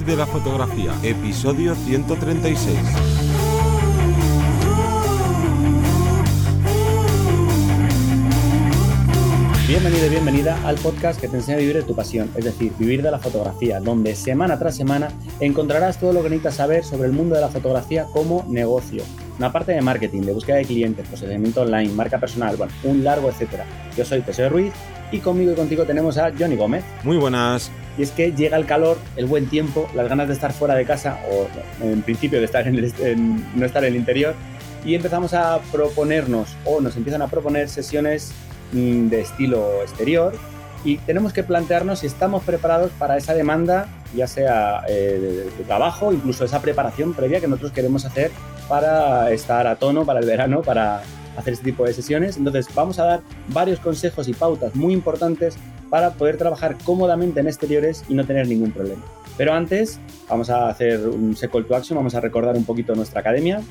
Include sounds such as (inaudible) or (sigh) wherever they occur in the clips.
Vivir de la fotografía, episodio 136. Bienvenido y bienvenida al podcast que te enseña a vivir de tu pasión, es decir, vivir de la fotografía, donde semana tras semana encontrarás todo lo que necesitas saber sobre el mundo de la fotografía como negocio. Una parte de marketing, de búsqueda de clientes, posicionamiento online, marca personal, bueno, un largo etcétera. Yo soy Teseo Ruiz y conmigo y contigo tenemos a Johnny Gómez. Muy buenas. Y es que llega el calor, el buen tiempo, las ganas de estar fuera de casa o en principio de estar en, no estar en el interior y empezamos a proponernos o nos empiezan a proponer sesiones Mm, de estilo exterior y tenemos que plantearnos si estamos preparados para esa demanda, ya sea eh, de, trabajo, incluso esa preparación previa que nosotros queremos hacer para estar a tono para el verano, para hacer este tipo de sesiones. Entonces vamos a dar varios consejos y pautas muy importantes para poder trabajar cómodamente en exteriores y no tener ningún problema. Pero antes vamos a hacer un call to action, vamos a recordar un poquito nuestra academia.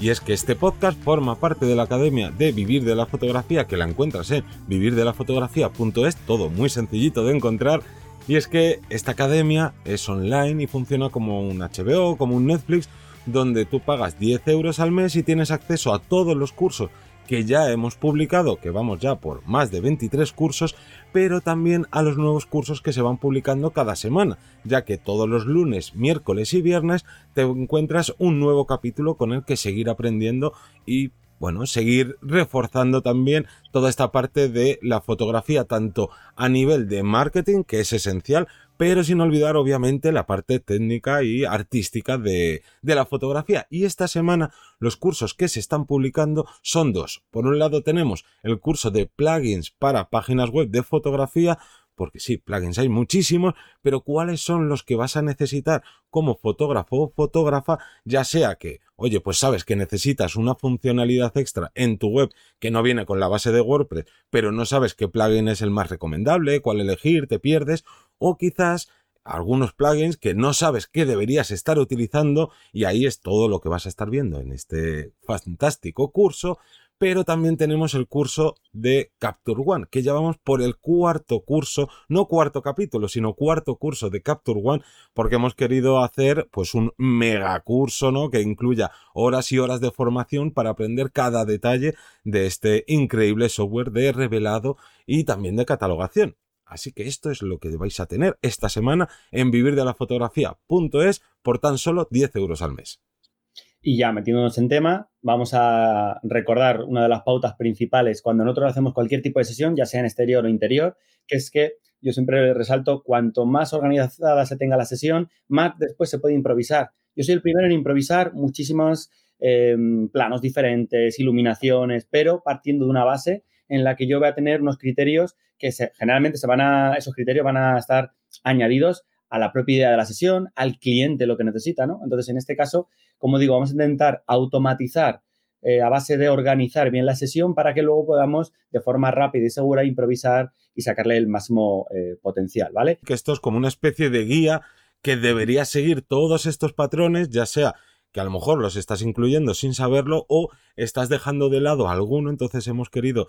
Y es que este podcast forma parte de la Academia de Vivir de la Fotografía, que la encuentras en vivirdelafotografía.es, todo muy sencillito de encontrar. Y es que esta academia es online y funciona como un HBO, como un Netflix, donde tú pagas 10 euros al mes y tienes acceso a todos los cursos que ya hemos publicado, que vamos ya por más de 23 cursos, pero también a los nuevos cursos que se van publicando cada semana, ya que todos los lunes, miércoles y viernes te encuentras un nuevo capítulo con el que seguir aprendiendo y bueno, seguir reforzando también toda esta parte de la fotografía, tanto a nivel de marketing, que es esencial, pero sin olvidar obviamente la parte técnica y artística de, la fotografía. Y esta semana los cursos que se están publicando son dos. Por un lado tenemos el curso de plugins para páginas web de fotografía, porque sí, plugins hay muchísimos, pero ¿cuáles son los que vas a necesitar como fotógrafo o fotógrafa? Ya sea que, oye, pues sabes que necesitas una funcionalidad extra en tu web que no viene con la base de WordPress, pero no sabes qué plugin es el más recomendable, cuál elegir, te pierdes, o quizás algunos plugins que no sabes qué deberías estar utilizando y ahí es todo lo que vas a estar viendo en este fantástico curso pero también tenemos el curso de Capture One, que ya vamos por el cuarto curso, no cuarto capítulo, sino cuarto curso de Capture One, porque hemos querido hacer pues un mega curso, ¿no? Que incluya horas y horas de formación para aprender cada detalle de este increíble software de revelado y también de catalogación. Así que esto es lo que vais a tener esta semana en vivirdelafotografía.es por tan solo 10 euros al mes. Y ya metiéndonos en tema, vamos a recordar una de las pautas principales cuando nosotros hacemos cualquier tipo de sesión, ya sea en exterior o interior, que es que yo siempre resalto, cuanto más organizada se tenga la sesión, más después se puede improvisar. Yo soy el primero en improvisar muchísimos em, planos diferentes, iluminaciones, pero partiendo de una base en la que yo voy a tener unos criterios que generalmente se van a, esos criterios van a estar añadidos a la propia idea de la sesión, al cliente lo que necesita, ¿no? Entonces, en este caso, como digo, vamos a intentar automatizar eh, a base de organizar bien la sesión para que luego podamos de forma rápida y segura improvisar y sacarle el máximo eh, potencial, ¿vale? Que esto es como una especie de guía que debería seguir todos estos patrones, ya sea que a lo mejor los estás incluyendo sin saberlo o estás dejando de lado alguno, entonces hemos querido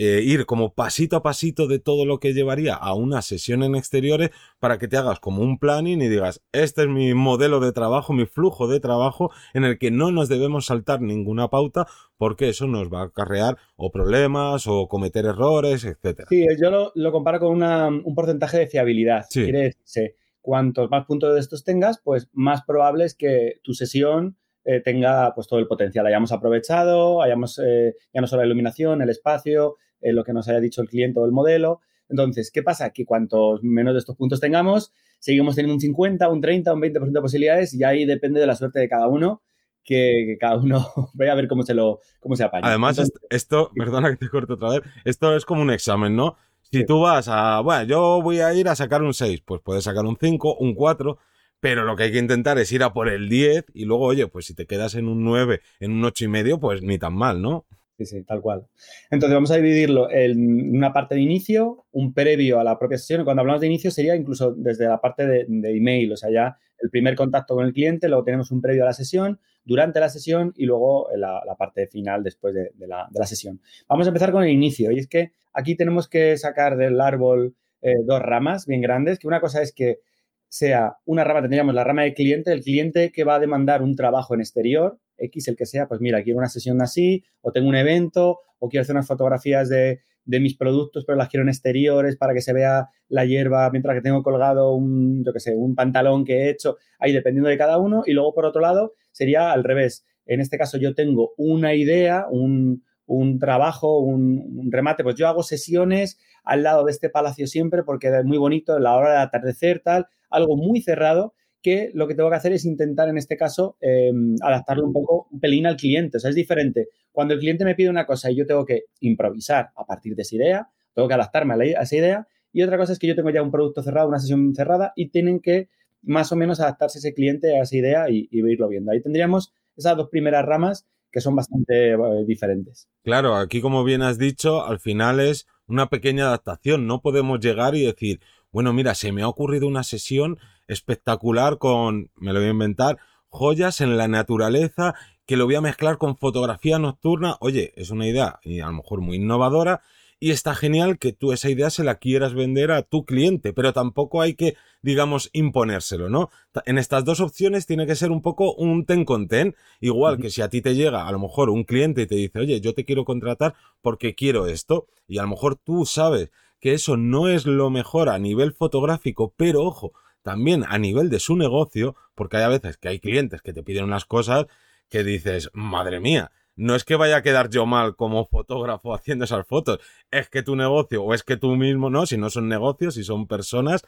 eh, ir como pasito a pasito de todo lo que llevaría a una sesión en exteriores para que te hagas como un planning y digas, este es mi modelo de trabajo, mi flujo de trabajo en el que no nos debemos saltar ninguna pauta porque eso nos va a acarrear o problemas o cometer errores, etcétera. Sí, yo lo, comparo con un porcentaje de fiabilidad. Quiere decir, cuantos más puntos de estos tengas, pues más probable es que tu sesión eh, tenga pues todo el potencial, hayamos aprovechado, hayamos eh, ya no solo la iluminación, el espacio, eh, lo que nos haya dicho el cliente o el modelo. Entonces, ¿qué pasa? Que cuantos menos de estos puntos tengamos, seguimos teniendo un 50, un 30, un 20% de posibilidades y ahí depende de la suerte de cada uno. Que, cada uno (laughs) vaya a ver cómo se lo cómo se apaña. Además, esto, perdona que te corto otra vez, esto es como un examen, ¿no? Si tú vas a, bueno, yo voy a ir a sacar un 6, pues puedes sacar un 5, un 4, pero lo que hay que intentar es ir a por el 10 y luego, oye, pues si te quedas en un 9, en un 8 y medio, pues ni tan mal, ¿no? Sí, sí, tal cual. Entonces vamos a dividirlo en una parte de inicio, un previo a la propia sesión. Cuando hablamos de inicio sería incluso desde la parte de, email, o sea, ya el primer contacto con el cliente, luego tenemos un previo a la sesión, durante la sesión y luego la, parte final después de, la, sesión. Vamos a empezar con el inicio y es que aquí tenemos que sacar del árbol eh, dos ramas bien grandes, que una cosa es que sea una rama, tendríamos la rama de cliente, el cliente que va a demandar un trabajo en exterior, X el que sea, pues mira, quiero una sesión así, o tengo un evento, o quiero hacer unas fotografías de, mis productos, pero las quiero en exteriores para que se vea la hierba mientras que tengo colgado un, yo qué sé, un pantalón que he hecho, ahí dependiendo de cada uno. Y luego, por otro lado, sería al revés. En este caso, yo tengo una idea, un, un trabajo, un, remate, pues yo hago sesiones al lado de este palacio siempre porque es muy bonito, la hora de atardecer, tal, algo muy cerrado que lo que tengo que hacer es intentar, en este caso, em, adaptarlo un poco, un pelín al cliente. O sea, es diferente. Cuando el cliente me pide una cosa y yo tengo que improvisar a partir de esa idea, tengo que adaptarme a, esa idea. Y otra cosa es que yo tengo ya un producto cerrado, una sesión cerrada y tienen que más o menos adaptarse ese cliente a esa idea y, y irlo viendo. Ahí tendríamos esas dos primeras ramas que son bastante eh, diferentes. Claro, aquí como bien has dicho, al final es una pequeña adaptación. No podemos llegar y decir, bueno, mira, se me ha ocurrido una sesión espectacular con, me lo voy a inventar, joyas en la naturaleza que lo voy a mezclar con fotografía nocturna. Oye, es una idea y a lo mejor muy innovadora y está genial que tú esa idea se la quieras vender a tu cliente, pero tampoco hay que, digamos, imponérselo, ¿no? En estas dos opciones tiene que ser un poco un ten con ten, igual que si a ti te llega a lo mejor un cliente y te dice, oye, yo te quiero contratar porque quiero esto, y a lo mejor tú sabes que eso no es lo mejor a nivel fotográfico, pero ojo, también a nivel de su negocio, porque hay a veces que hay clientes que te piden unas cosas que dices, madre mía, no es que vaya a quedar yo mal como fotógrafo haciendo esas fotos, es que tu negocio o es que tú mismo, ¿no? Si no son negocios, si son personas,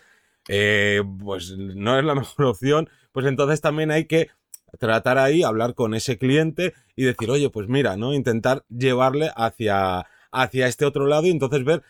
eh, pues no es la (laughs) mejor opción, pues entonces también hay que tratar ahí, hablar con ese cliente y decir, oye, pues mira, ¿no? Intentar llevarle hacia, hacia este otro lado y entonces ver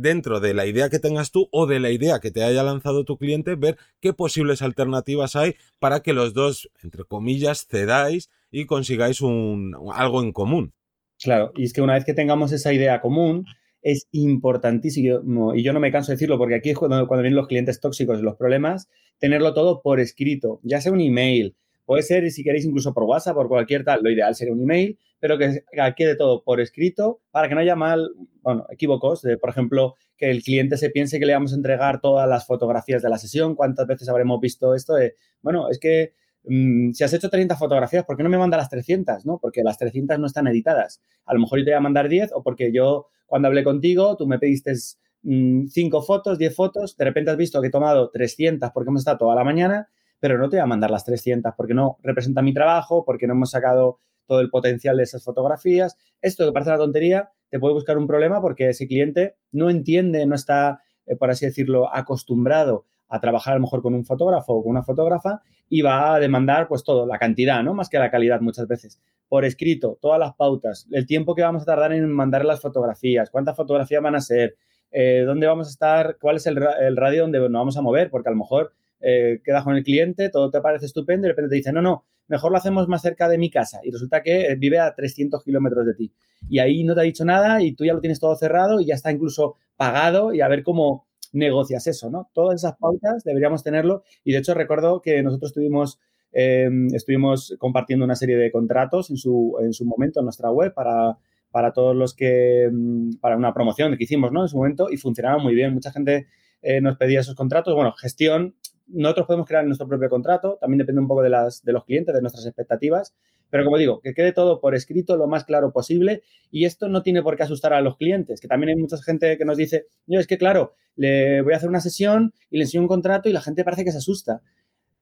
dentro de la idea que tengas tú o de la idea que te haya lanzado tu cliente, ver qué posibles alternativas hay para que los dos, entre comillas, cedáis y consigáis un, algo en común. Claro, y es que una vez que tengamos esa idea común, es importantísimo, y yo no me canso de decirlo porque aquí es cuando, cuando vienen los clientes tóxicos los problemas, tenerlo todo por escrito, ya sea un email, puede ser si queréis incluso por WhatsApp, por cualquier tal, lo ideal sería un email, pero que quede todo por escrito para que no haya mal, bueno, equívocos, de, por ejemplo, que el cliente se piense que le vamos a entregar todas las fotografías de la sesión, cuántas veces habremos visto esto de, bueno, es que Mm, si has hecho 30 fotografías, ¿por qué no me manda las 300? ¿no? Porque las 300 no están editadas. A lo mejor yo te voy a mandar 10 o porque yo cuando hablé contigo, tú me pediste 5 mm, fotos, 10 fotos, de repente has visto que he tomado 300 porque hemos estado toda la mañana, pero no te voy a mandar las 300 porque no representa mi trabajo, porque no hemos sacado todo el potencial de esas fotografías. Esto que parece una tontería, te puede buscar un problema porque ese cliente no entiende, no está, eh, por así decirlo, acostumbrado a trabajar a lo mejor con un fotógrafo o con una fotógrafa y va a demandar pues todo, la cantidad, ¿no? Más que la calidad muchas veces. Por escrito, todas las pautas, el tiempo que vamos a tardar en mandar las fotografías, cuántas fotografías van a ser, eh, dónde vamos a estar, cuál es el, radio donde nos vamos a mover, porque a lo mejor eh, quedas con el cliente, todo te parece estupendo y de repente te dice, no, no, mejor lo hacemos más cerca de mi casa y resulta que vive a 300 kilómetros de ti. Y ahí no te ha dicho nada y tú ya lo tienes todo cerrado y ya está incluso pagado y a ver cómo negocias eso, ¿no? Todas esas pautas deberíamos tenerlo y de hecho recuerdo que nosotros tuvimos, em, estuvimos compartiendo una serie de contratos en su, en su momento en nuestra web para, para todos los que, em, para una promoción que hicimos, ¿no? En su momento y funcionaba muy bien. Mucha gente eh, nos pedía esos contratos. Bueno, gestión, nosotros podemos crear nuestro propio contrato, también depende un poco de, las, de los clientes, de nuestras expectativas, pero como digo, que quede todo por escrito lo más claro posible y esto no tiene por qué asustar a los clientes, que también hay mucha gente que nos dice, yo es que claro, le voy a hacer una sesión y le enseño un contrato y la gente parece que se asusta.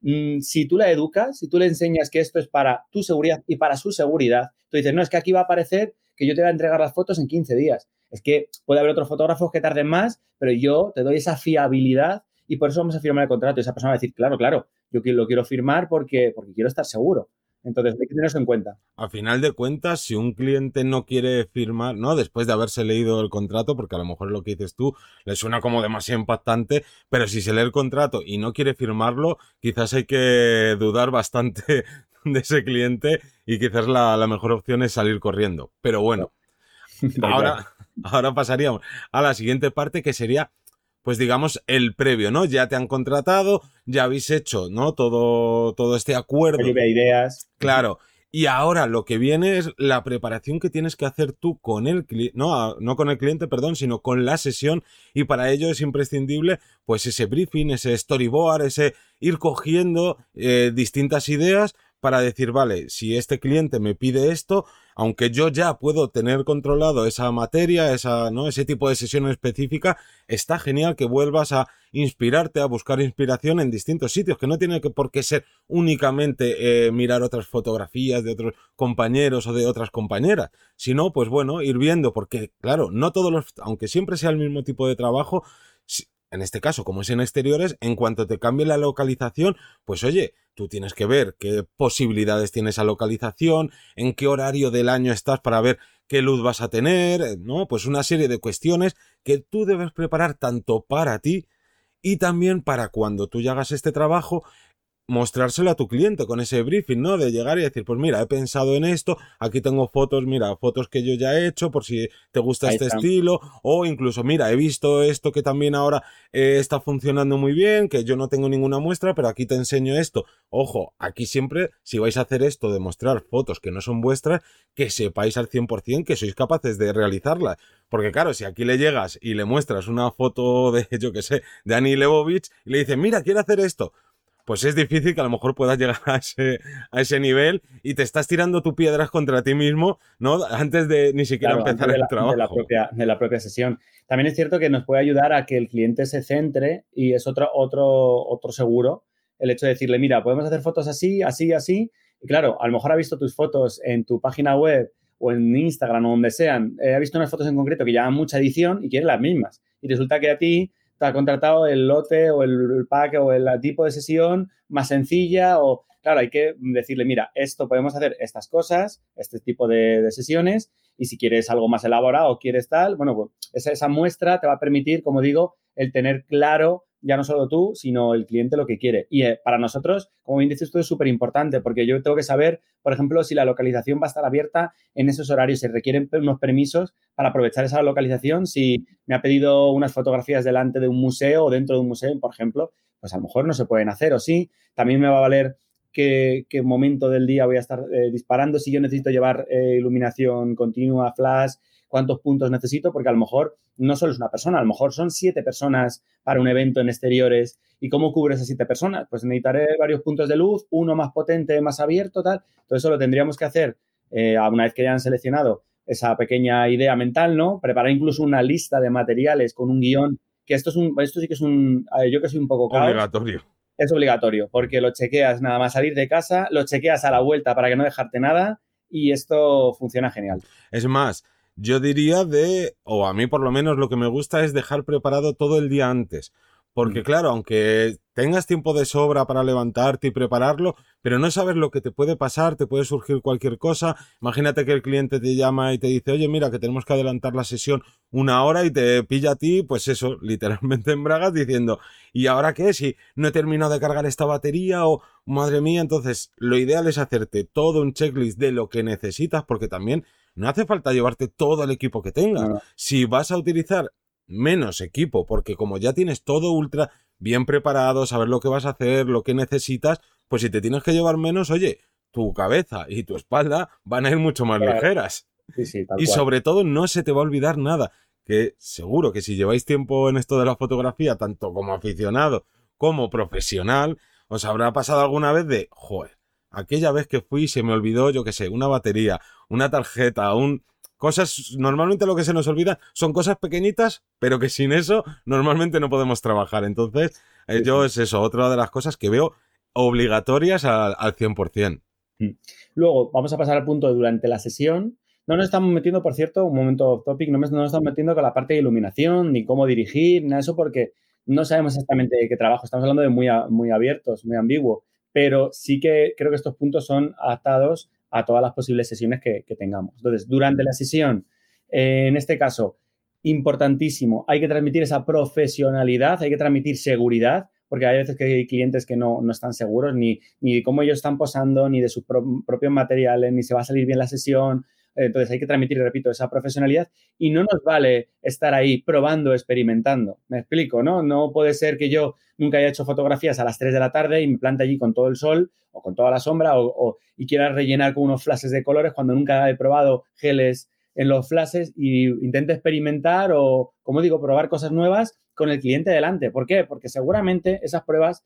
Mm, si tú la educas, si tú le enseñas que esto es para tu seguridad y para su seguridad, tú dices, no, es que aquí va a aparecer que yo te voy a entregar las fotos en 15 días. Es que puede haber otros fotógrafos que tarden más, pero yo te doy esa fiabilidad y por eso vamos a firmar el contrato. Y esa persona va a decir, claro, claro, yo lo quiero firmar porque, porque quiero estar seguro. Entonces, hay que tener eso en cuenta. A final de cuentas, si un cliente no quiere firmar, ¿no? Después de haberse leído el contrato, porque a lo mejor lo que dices tú le suena como demasiado impactante, pero si se lee el contrato y no quiere firmarlo, quizás hay que dudar bastante (laughs) de ese cliente y quizás la, mejor opción es salir corriendo. Pero bueno, (laughs) ahora, ahora pasaríamos a la siguiente parte que sería pues digamos, el previo, ¿no? Ya te han contratado, ya habéis hecho, ¿no? Todo, todo este acuerdo. ideas. Claro. Y ahora lo que viene es la preparación que tienes que hacer tú con el cliente, no, no con el cliente, perdón, sino con la sesión. Y para ello es imprescindible, pues ese briefing, ese storyboard, ese ir cogiendo eh, distintas ideas para decir, vale, si este cliente me pide esto, aunque yo ya puedo tener controlado esa materia, ¿no? ese tipo de sesión específica, está genial que vuelvas a inspirarte, a buscar inspiración en distintos sitios, que no tiene que por qué ser únicamente eh, mirar otras fotografías de otros compañeros o de otras compañeras, sino, pues bueno, ir viendo, porque claro, no todos los, aunque siempre sea el mismo tipo de trabajo, en este caso, como es en exteriores, en cuanto te cambie la localización, pues oye, tú tienes que ver qué posibilidades tiene esa localización, en qué horario del año estás para ver qué luz vas a tener, ¿no? Pues una serie de cuestiones que tú debes preparar tanto para ti y también para cuando tú ya hagas este trabajo, mostrárselo a tu cliente con ese briefing, ¿no? De llegar y decir, pues mira, he pensado en esto, aquí tengo fotos, mira, fotos que yo ya he hecho por si te gusta este estilo, o incluso, mira, he visto esto que también ahora eh, está funcionando muy bien, que yo no tengo ninguna muestra, pero aquí te enseño esto. Ojo, aquí siempre, si vais a hacer esto de mostrar fotos que no son vuestras, que sepáis al 100% que sois capaces de realizarlas. Porque claro, si aquí le llegas y le muestras una foto de, (laughs) yo que sé, de Annie Lebovich y le dices, mira, quiero hacer esto, pues es difícil que a lo mejor puedas llegar a ese, a ese nivel y te estás tirando tu piedras contra ti mismo, ¿no? Antes de ni siquiera empezar el trabajo. De la, propia, de la propia sesión. También es cierto que nos puede ayudar a que el cliente se centre y es otro, otro, otro seguro el hecho de decirle, mira, podemos hacer fotos así, así, así. Y claro, a lo mejor ha visto tus fotos en tu página web o en Instagram o donde sean, eh, ha visto unas fotos en concreto que llevan mucha edición y quiere las mismas. Y resulta que a ti te ha contratado el lote o el pack o el tipo de sesión más sencilla o, claro, hay que decirle, mira, esto podemos hacer estas cosas, este tipo de, sesiones y si quieres algo más elaborado o quieres tal, bueno, pues esa, esa muestra te va a permitir, como digo, el tener claro ya no solo tú, sino el cliente lo que quiere. Y eh, para nosotros, como bien dices, esto es súper importante porque yo tengo que saber, por ejemplo, si la localización va a estar abierta en esos horarios. Se requieren unos permisos para aprovechar esa localización. Si me ha pedido unas fotografías delante de un museo o dentro de un museo, por ejemplo, pues a lo mejor no se pueden hacer o sí. También me va a valer qué, momento del día voy a estar eh, disparando, si yo necesito llevar eh, iluminación continua, flash, cuántos puntos necesito, porque a lo mejor no solo es una persona, a lo mejor son siete personas para un evento en exteriores. ¿Y cómo cubre esas siete personas? Pues necesitaré varios puntos de luz, uno más potente, más abierto, tal. Todo eso lo tendríamos que hacer eh, una vez que hayan seleccionado esa pequeña idea mental, ¿no? Preparar incluso una lista de materiales con un guion, que esto es un, esto sí que es un, yo que soy un poco Obligatorio. Es obligatorio, porque lo chequeas nada más salir de casa, lo chequeas a la vuelta para que no dejarte nada y esto funciona genial. Es más, yo diría de, o a mí por lo menos lo que me gusta es dejar preparado todo el día antes. Porque mm. claro, aunque tengas tiempo de sobra para levantarte y prepararlo, pero no sabes lo que te puede pasar, te puede surgir cualquier cosa. Imagínate que el cliente te llama y te dice, oye, mira, que tenemos que adelantar la sesión una hora y te pilla a ti, pues eso, (laughs) literalmente en bragas diciendo, ¿y ahora qué? Si no he terminado de cargar esta batería o, madre mía, entonces lo ideal es hacerte todo un checklist de lo que necesitas, porque también no hace falta llevarte todo el equipo que tengas. Si vas a utilizar menos equipo, porque como ya tienes todo ultra bien preparado, saber lo que vas a hacer, lo que necesitas, pues si te tienes que llevar menos, oye, tu cabeza y tu espalda van a ir mucho más ligeras. y sobre todo no se te va a olvidar nada, que seguro que si lleváis tiempo en esto de la fotografía, tanto como aficionado como profesional, os habrá pasado alguna vez de, joder, aquella vez que fui se me olvidó, yo qué sé, una batería, una tarjeta, un... Cosas, normalmente lo que se nos olvida son cosas pequeñitas, pero que sin eso normalmente no podemos trabajar. Entonces, eh, yo es eso, otra de las cosas que veo obligatorias al, al 100%. Mm. Luego, vamos a pasar al punto de durante la sesión. No nos estamos metiendo, por cierto, un momento off topic, no, nos estamos metiendo con la parte de iluminación, ni cómo dirigir, nada de eso, porque no sabemos exactamente de qué trabajo. Estamos hablando de muy, muy abiertos, muy ambiguo pero sí que creo que estos puntos son adaptados a todas las posibles sesiones que, tengamos. Entonces, durante la sesión, eh, en este caso, importantísimo, hay que transmitir esa profesionalidad, hay que transmitir seguridad, porque hay veces que hay clientes que no, están seguros ni, ni de cómo ellos están posando, ni de sus propios materiales, ni se va a salir bien la sesión. Entonces hay que transmitir, repito, esa profesionalidad y no nos vale estar ahí probando, experimentando. Me explico, ¿no? No puede ser que yo nunca haya hecho fotografías a las 3 de la tarde y me plante allí con todo el sol o con toda la sombra o, y quiera rellenar con unos flashes de colores cuando nunca he probado geles en los flashes y intente experimentar o, como digo, probar cosas nuevas con el cliente delante. ¿Por qué? Porque seguramente esas pruebas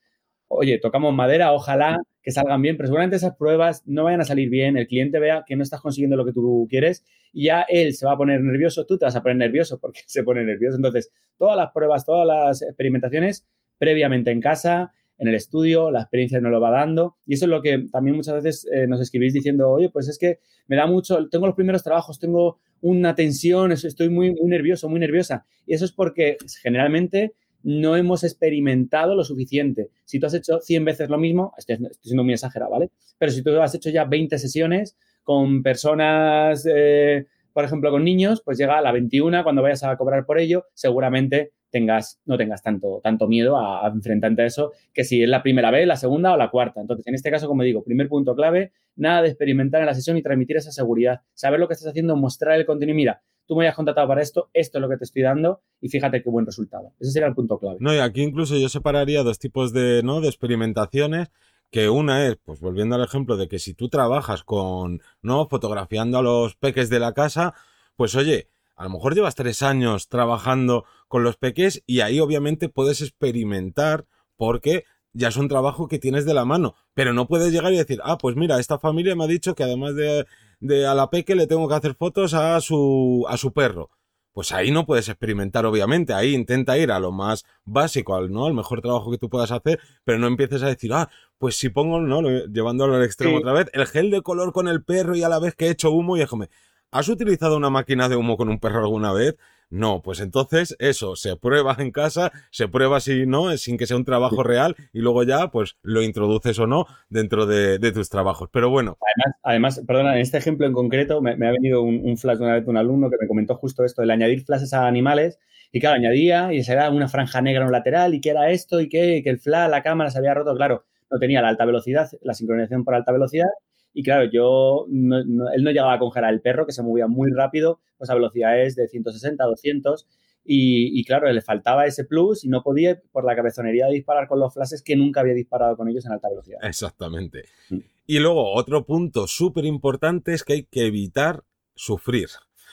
oye, tocamos madera, ojalá que salgan bien, pero seguramente esas pruebas no vayan a salir bien, el cliente vea que no estás consiguiendo lo que tú quieres ya él se va a poner nervioso, tú te vas a poner nervioso porque (laughs) se pone nervioso. Entonces, todas las pruebas, todas las experimentaciones previamente en casa, en el estudio, la experiencia nos lo va dando. Y eso es lo que también muchas veces eh, nos escribís diciendo, oye, pues es que me da mucho, tengo los primeros trabajos, tengo una tensión, estoy muy, muy nervioso, muy nerviosa. Y eso es porque generalmente no hemos experimentado lo suficiente. Si tú has hecho 100 veces lo mismo, estoy, siendo muy exagerado, ¿vale? Pero si tú has hecho ya 20 sesiones con personas, eh, por ejemplo, con niños, pues llega a la 21, cuando vayas a cobrar por ello, seguramente tengas, no tengas tanto, tanto miedo a, enfrentarte a eso que si es la primera vez, la segunda o la cuarta. Entonces, en este caso, como digo, primer punto clave, nada de experimentar en la sesión y transmitir esa seguridad. Saber lo que estás haciendo, mostrar el contenido. Mira, tú me hayas contratado para esto, esto es lo que te estoy dando y fíjate qué buen resultado. Ese sería el punto clave. No, y aquí incluso yo separaría dos tipos de, ¿no? de experimentaciones que una es, pues volviendo al ejemplo de que si tú trabajas con, ¿no? Fotografiando a los peques de la casa, pues oye, a lo mejor llevas tres años trabajando con los peques y ahí obviamente puedes experimentar porque ya es un trabajo que tienes de la mano, pero no puedes llegar y decir, ah, pues mira, esta familia me ha dicho que además de de a la peque le tengo que hacer fotos a su, a su perro. Pues ahí no puedes experimentar, obviamente. Ahí intenta ir a lo más básico, al, ¿no? al mejor trabajo que tú puedas hacer, pero no empieces a decir, ah, pues si pongo, ¿no? Llevándolo al extremo otra vez, el gel de color con el perro y a la vez que he hecho humo y déjame, ¿has utilizado una máquina de humo con un perro alguna vez? No, pues entonces eso, se prueba en casa, se prueba si no, sin que sea un trabajo real y luego ya pues lo introduces o no dentro de, tus trabajos. Pero bueno. Además, además, perdona, en este ejemplo en concreto me, ha venido un, flash de una vez de un alumno que me comentó justo esto, el añadir flashes a animales y claro, añadía y se da una franja negra en un lateral y que era esto y que, que el flash, la cámara se había roto, claro, no tenía la alta velocidad, la sincronización por alta velocidad y claro, yo, él no llegaba a congelar el perro, que se movía muy rápido, pues a velocidades de 160, 200. Y, y, claro, le faltaba ese plus y no podía, por la cabezonería, de disparar con los flashes que nunca había disparado con ellos en alta velocidad. Exactamente. Mm. Y luego, otro punto súper importante es que hay que evitar sufrir.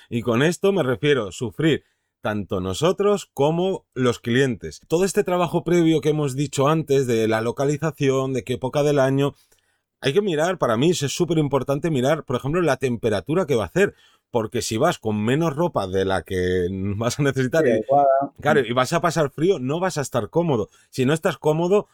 Y con esto me refiero a sufrir tanto nosotros como los clientes. Todo este trabajo previo que hemos dicho antes de la localización, de qué época del año, hay que mirar, para mí es súper importante mirar, por ejemplo, la temperatura que va a hacer. Porque si vas con menos ropa de la que (laughs) vas a necesitar y, claro, y vas a pasar frío, no vas a estar cómodo. Si no estás cómodo,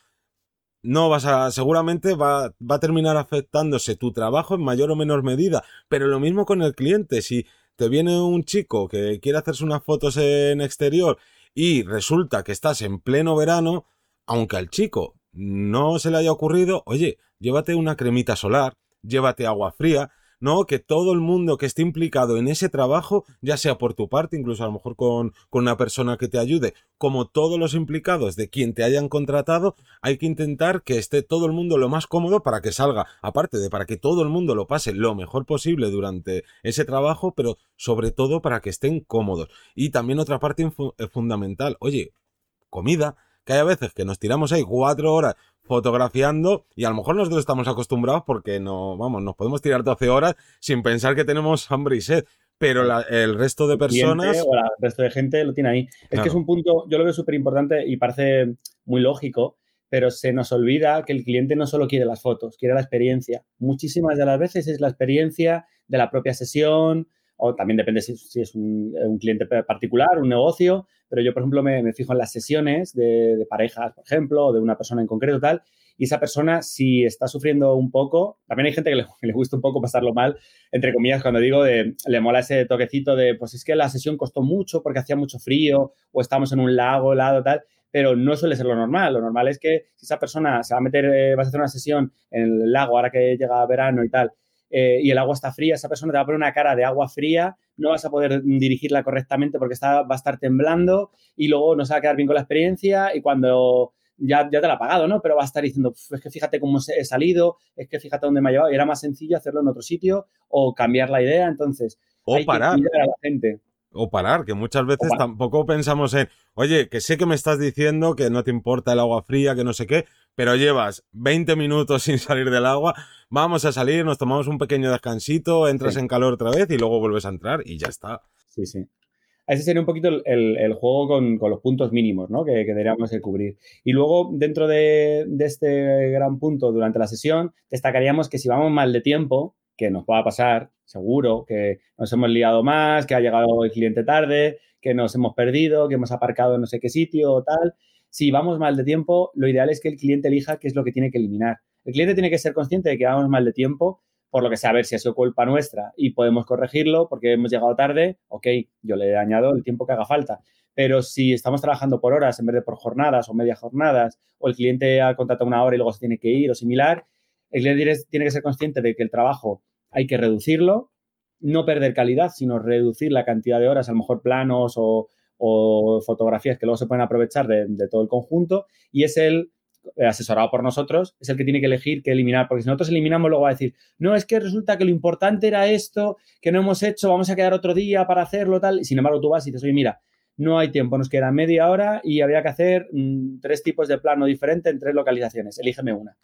no vas a, seguramente va, va a terminar afectándose tu trabajo en mayor o menor medida. Pero lo mismo con el cliente. Si te viene un chico que quiere hacerse unas fotos en exterior y resulta que estás en pleno verano, aunque al chico no se le haya ocurrido, oye, llévate una cremita solar, llévate agua fría, ¿no? Que todo el mundo que esté implicado en ese trabajo, ya sea por tu parte, incluso a lo mejor con, con, una persona que te ayude, como todos los implicados de quien te hayan contratado, hay que intentar que esté todo el mundo lo más cómodo para que salga, aparte de para que todo el mundo lo pase lo mejor posible durante ese trabajo, pero sobre todo para que estén cómodos. Y también otra parte eh, fundamental, oye, comida, que hay a veces que nos tiramos ahí cuatro horas fotografiando y a lo mejor nosotros estamos acostumbrados porque no, vamos, nos podemos tirar 12 horas sin pensar que tenemos hambre y sed. Pero el resto de personas. O el resto de gente lo tiene ahí. Es que es un punto, yo lo veo súper importante y parece muy lógico, pero se nos olvida que el cliente no solo quiere las fotos, quiere la experiencia. Muchísimas de las veces es la experiencia de la propia sesión, o también depende si, es un, cliente particular, un negocio, pero yo, por ejemplo, me, fijo en las sesiones de, parejas, por ejemplo, o de una persona en concreto, tal, y esa persona, si está sufriendo un poco, también hay gente que (laughs) le, gusta un poco pasarlo mal, entre comillas, cuando digo de, le mola ese toquecito de, pues es que la sesión costó mucho porque hacía mucho frío, o estamos en un lago helado, tal, pero no suele ser lo normal. Lo normal es que si esa persona se va a meter, eh, vas a hacer una sesión en el lago ahora que llega verano y tal, eh, y el agua está fría, esa persona te va a poner una cara de agua fría, no vas a poder dirigirla correctamente porque está, va a estar temblando y luego no se va a quedar bien con la experiencia y cuando ya, ya te la ha pagado, ¿no? Pero va a estar diciendo, es que fíjate cómo he salido, es que fíjate dónde me ha llevado. Y era más sencillo hacerlo en otro sitio o cambiar la idea. Entonces, o parar. Que a la gente. O parar, que muchas veces tampoco pensamos en, oye, que sé que me estás diciendo que no te importa el agua fría, que no sé qué, pero llevas 20 minutos (laughs) sin salir del agua, vamos a salir, nos tomamos un pequeño descansito, entras en calor otra vez y luego vuelves a entrar y ya está. Sí, sí. Ese sería un poquito el, juego con, los puntos mínimos ¿no? que, que deberíamos de cubrir. Y luego, dentro de, este gran punto durante la sesión, destacaríamos que si vamos mal de tiempo, que nos va a pasar, seguro, que nos hemos liado más, que ha llegado el cliente tarde, que nos hemos perdido, que hemos aparcado en no sé qué sitio o tal. Si vamos mal de tiempo, lo ideal es que el cliente elija qué es lo que tiene que eliminar. El cliente tiene que ser consciente de que vamos mal de tiempo por lo que sea, a ver si ha sido culpa nuestra y podemos corregirlo porque hemos llegado tarde, ok, yo le he añado el tiempo que haga falta. Pero si estamos trabajando por horas en vez de por jornadas o media jornadas, o el cliente ha contratado una hora y luego se tiene que ir o similar, el cliente tiene que ser consciente de que el trabajo hay que reducirlo, no perder calidad, sino reducir la cantidad de horas, a lo mejor planos o, fotografías que luego se pueden aprovechar de, todo el conjunto, y es el eh, asesorado por nosotros, es el que tiene que elegir qué eliminar, porque si nosotros eliminamos, luego va a decir, no, es que resulta que lo importante era esto, que no hemos hecho, vamos a quedar otro día para hacerlo, tal, y sin embargo tú vas y dices, oye, mira, no hay tiempo, nos queda media hora y habría que hacer mm, tres tipos de plano diferente en tres localizaciones, elígeme una,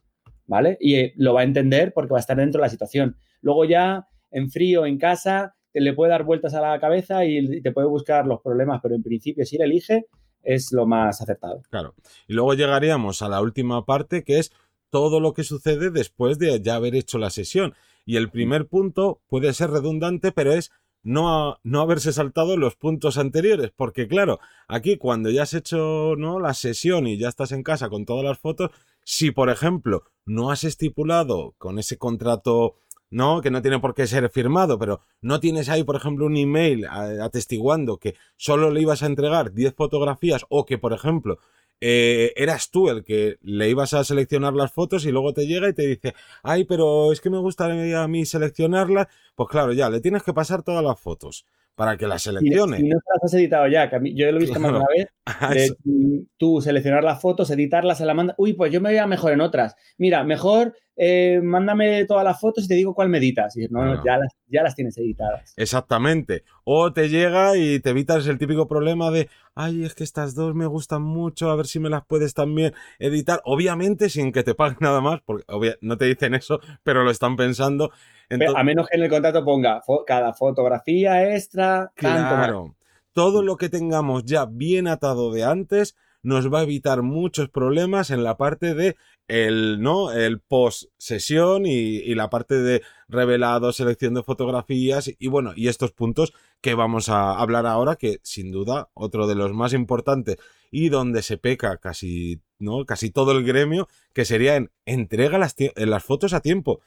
¿vale? Y eh, lo va a entender porque va a estar dentro de la situación. Luego ya, en frío, en casa, te le puede dar vueltas a la cabeza y te puede buscar los problemas, pero en principio si él elige, es lo más acertado. Claro. Y luego llegaríamos a la última parte, que es todo lo que sucede después de ya haber hecho la sesión. Y el primer punto puede ser redundante, pero es no, no haberse saltado los puntos anteriores, porque claro, aquí cuando ya has hecho ¿no? la sesión y ya estás en casa con todas las fotos, si por ejemplo no has estipulado con ese contrato ¿no? Que no tiene por qué ser firmado, pero no tienes ahí, por ejemplo, un email atestiguando que solo le ibas a entregar 10 fotografías o que, por ejemplo, eh, eras tú el que le ibas a seleccionar las fotos y luego te llega y te dice, ay, pero es que me gustaría a mí seleccionarlas, pues claro, ya, le tienes que pasar todas las fotos para que las seleccione. Y, no las has editado ya, que yo lo he visto más una vez, (laughs) de tú seleccionar las fotos, editarlas, se la manda, uy, pues yo me voy a mejor en otras. Mira, mejor eh, mándame todas las fotos y te digo cuál meditas. Y no, no, ya, las, ya las tienes editadas. Exactamente. O te llega y te evitas el típico problema de, ay, es que estas dos me gustan mucho, a ver si me las puedes también editar. Obviamente sin que te paguen nada más, porque no te dicen eso, pero lo están pensando. A menos que en el contrato ponga cada fotografía extra. Claro. Todo lo que tengamos ya bien atado de antes nos va a evitar muchos problemas en la parte de el, ¿no? el post sesión y, la parte de revelado, selección de fotografías y bueno, y estos puntos que vamos a hablar ahora, que sin duda otro de los más importantes y donde se peca casi, ¿no? casi todo el gremio, que sería en entrega las, las fotos a tiempo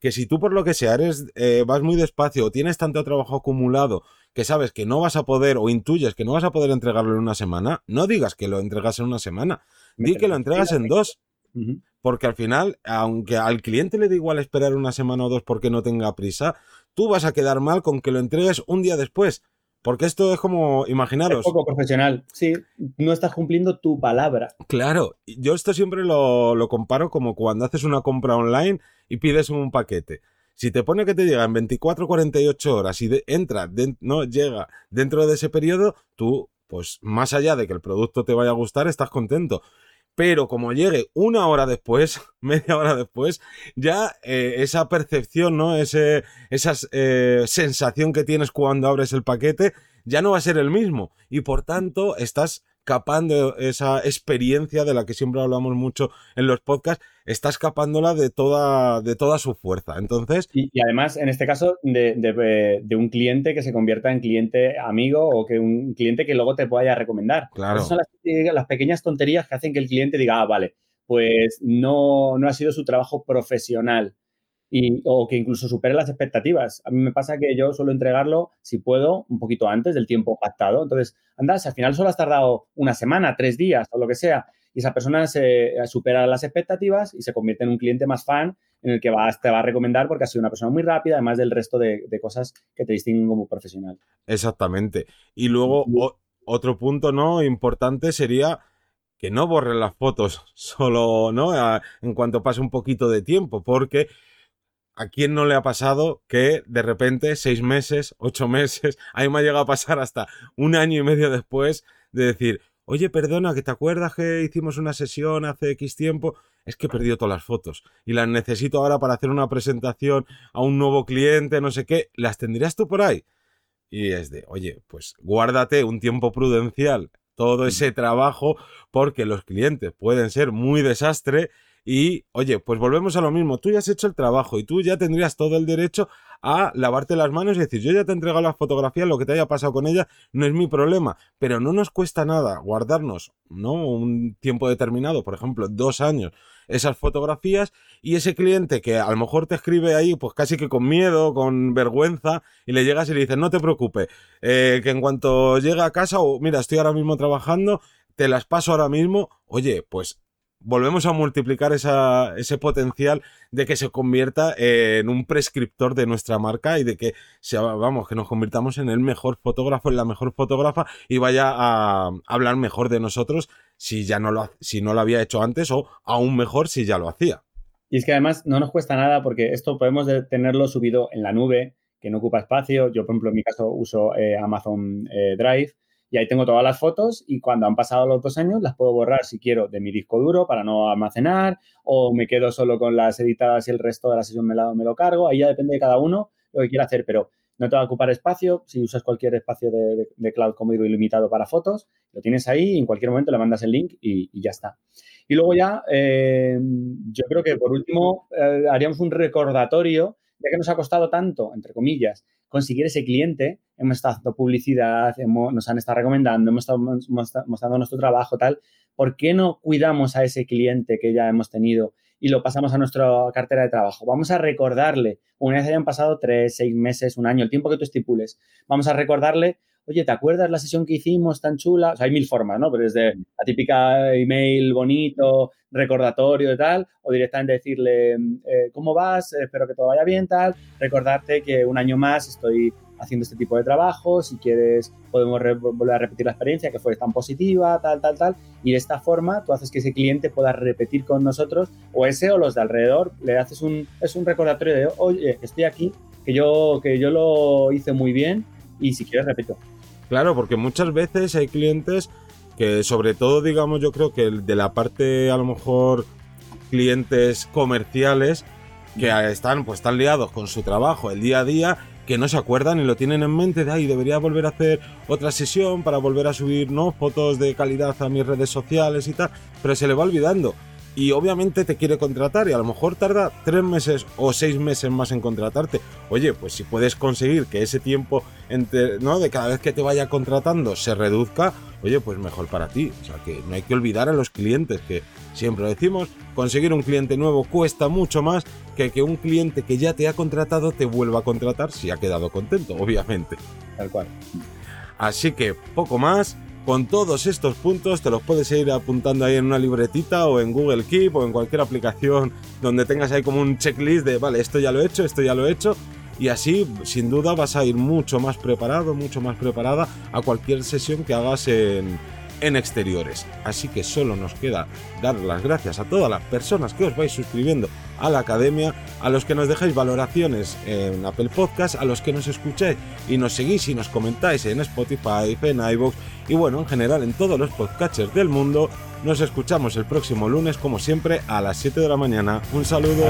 que si tú por lo que sea eres, eh, vas muy despacio o tienes tanto trabajo acumulado que sabes que no vas a poder o intuyes que no vas a poder entregarlo en una semana, no digas que lo entregas en una semana, di que lo entregas en dos. Porque al final, aunque al cliente le da igual esperar una semana o dos porque no tenga prisa, tú vas a quedar mal con que lo entregues un día después. Porque esto es como, imaginaros. Es poco profesional, sí. No estás cumpliendo tu palabra. Claro, yo esto siempre lo, lo comparo como cuando haces una compra online y pides un paquete. Si te pone que te llega en 24 48 horas y entra, no llega dentro de ese periodo, tú, pues más allá de que el producto te vaya a gustar, estás contento. Pero como llegue una hora después, (laughs) media hora después, ya eh, esa percepción, ¿no? Ese, esa eh, sensación que tienes cuando abres el paquete, ya no va a ser el mismo. Y por tanto, estás escapando esa experiencia de la que siempre hablamos mucho en los podcasts, está escapándola de toda, de toda su fuerza. Entonces. Y, además, en este caso, de, de, un cliente que se convierta en cliente amigo o que un cliente que luego te vaya a recomendar. Claro. Esas son las, las, pequeñas tonterías que hacen que el cliente diga, ah, vale, pues no, no ha sido su trabajo profesional y, o que incluso supere las expectativas. A mí me pasa que yo suelo entregarlo, si puedo, un poquito antes del tiempo pactado. Entonces, andas, al final solo has tardado una semana, tres días o lo que sea, y esa persona se eh, supera las expectativas y se convierte en un cliente más fan en el que te va a recomendar porque ha sido una persona muy rápida, además del resto de, cosas que te distinguen como profesional. Exactamente. Y luego, otro punto no importante sería que no borren las fotos (laughs) solo, ¿no? en cuanto pase un poquito de tiempo, porque ¿a quién no le ha pasado que de repente seis meses, ocho meses, (laughs) a mí me ha llegado a pasar hasta un año y medio después de decir, oye, perdona, que te acuerdas que hicimos una sesión hace X tiempo, es que he perdido todas las fotos y las necesito ahora para hacer una presentación a un nuevo cliente, no sé qué, ¿las tendrías tú por ahí? Y es de, oye, pues guárdate un tiempo prudencial todo ese trabajo porque los clientes pueden ser muy desastre y, oye, pues volvemos a lo mismo. Tú ya has hecho el trabajo y tú ya tendrías todo el derecho a lavarte las manos y decir, yo ya te he entregado la fotografía, lo que te haya pasado con ella no es mi problema. Pero no nos cuesta nada guardarnos, ¿no? Un tiempo determinado, por ejemplo, dos años, esas fotografías y ese cliente que a lo mejor te escribe ahí, pues casi que con miedo, con vergüenza, y le llegas y le dices, no te preocupes, eh, que en cuanto llega a casa, o mira, estoy ahora mismo trabajando, te las paso ahora mismo, oye, pues volvemos a multiplicar esa, ese potencial de que se convierta en un prescriptor de nuestra marca y de que sea, vamos, que nos convirtamos en el mejor fotógrafo, en la mejor fotógrafa y vaya a hablar mejor de nosotros si ya no lo, si no lo había hecho antes o aún mejor si ya lo hacía. Y es que además no nos cuesta nada porque esto podemos tenerlo subido en la nube, que no ocupa espacio. Yo, por ejemplo, en mi caso uso eh, Amazon eh, Drive y ahí tengo todas las fotos y cuando han pasado los dos años las puedo borrar si quiero de mi disco duro para no almacenar o me quedo solo con las editadas y el resto de la sesión me, lo cargo. Ahí ya depende de cada uno lo que quiera hacer, pero no te va a ocupar espacio. Si usas cualquier espacio de, cloud como digo ilimitado para fotos, lo tienes ahí y en cualquier momento le mandas el link y, ya está. Y luego ya, eh, yo creo que por último eh, haríamos un recordatorio, ya que nos ha costado tanto, entre comillas, conseguir ese cliente, hemos estado haciendo publicidad, nos han estado recomendando, hemos estado mostrando nuestro trabajo, tal. ¿Por qué no cuidamos a ese cliente que ya hemos tenido y lo pasamos a nuestra cartera de trabajo? Vamos a recordarle, una vez hayan pasado tres, seis meses, un año, el tiempo que tú estipules, vamos a recordarle, oye, ¿te acuerdas la sesión que hicimos tan chula? O sea, hay mil formas, ¿no? Pero desde la típica email bonito, recordatorio y tal, o directamente decirle, eh, ¿cómo vas? Espero que todo vaya bien, tal. Recordarte que un año más estoy haciendo este tipo de trabajo, si quieres podemos volver a repetir la experiencia que fue tan positiva, tal, tal, tal, y de esta forma tú haces que ese cliente pueda repetir con nosotros, o ese o los de alrededor, le haces un, es un recordatorio de, oye, estoy aquí, que yo, que yo lo hice muy bien, y si quieres repito. Claro, porque muchas veces hay clientes que sobre todo, digamos, yo creo que de la parte a lo mejor clientes comerciales que están pues están liados con su trabajo el día a día que no se acuerdan y lo tienen en mente de ahí debería volver a hacer otra sesión para volver a subir ¿no? fotos de calidad a mis redes sociales y tal, pero se le va olvidando y obviamente te quiere contratar y a lo mejor tarda tres meses o seis meses más en contratarte. Oye, pues si puedes conseguir que ese tiempo entre, ¿no? de cada vez que te vaya contratando se reduzca, oye, pues mejor para ti. O sea que no hay que olvidar a los clientes, que siempre lo decimos, conseguir un cliente nuevo cuesta mucho más que que un cliente que ya te ha contratado te vuelva a contratar si ha quedado contento, obviamente. Tal cual. Así que poco más. Con todos estos puntos te los puedes ir apuntando ahí en una libretita o en Google Keep o en cualquier aplicación donde tengas ahí como un checklist de, vale, esto ya lo he hecho, esto ya lo he hecho. Y así, sin duda, vas a ir mucho más preparado, mucho más preparada a cualquier sesión que hagas en, en exteriores. Así que solo nos queda dar las gracias a todas las personas que os vais suscribiendo a la academia, a los que nos dejáis valoraciones en Apple Podcast, a los que nos escucháis y nos seguís y nos comentáis en Spotify, en iVoox y bueno, en general en todos los podcasters del mundo. Nos escuchamos el próximo lunes, como siempre, a las 7 de la mañana. Un saludo.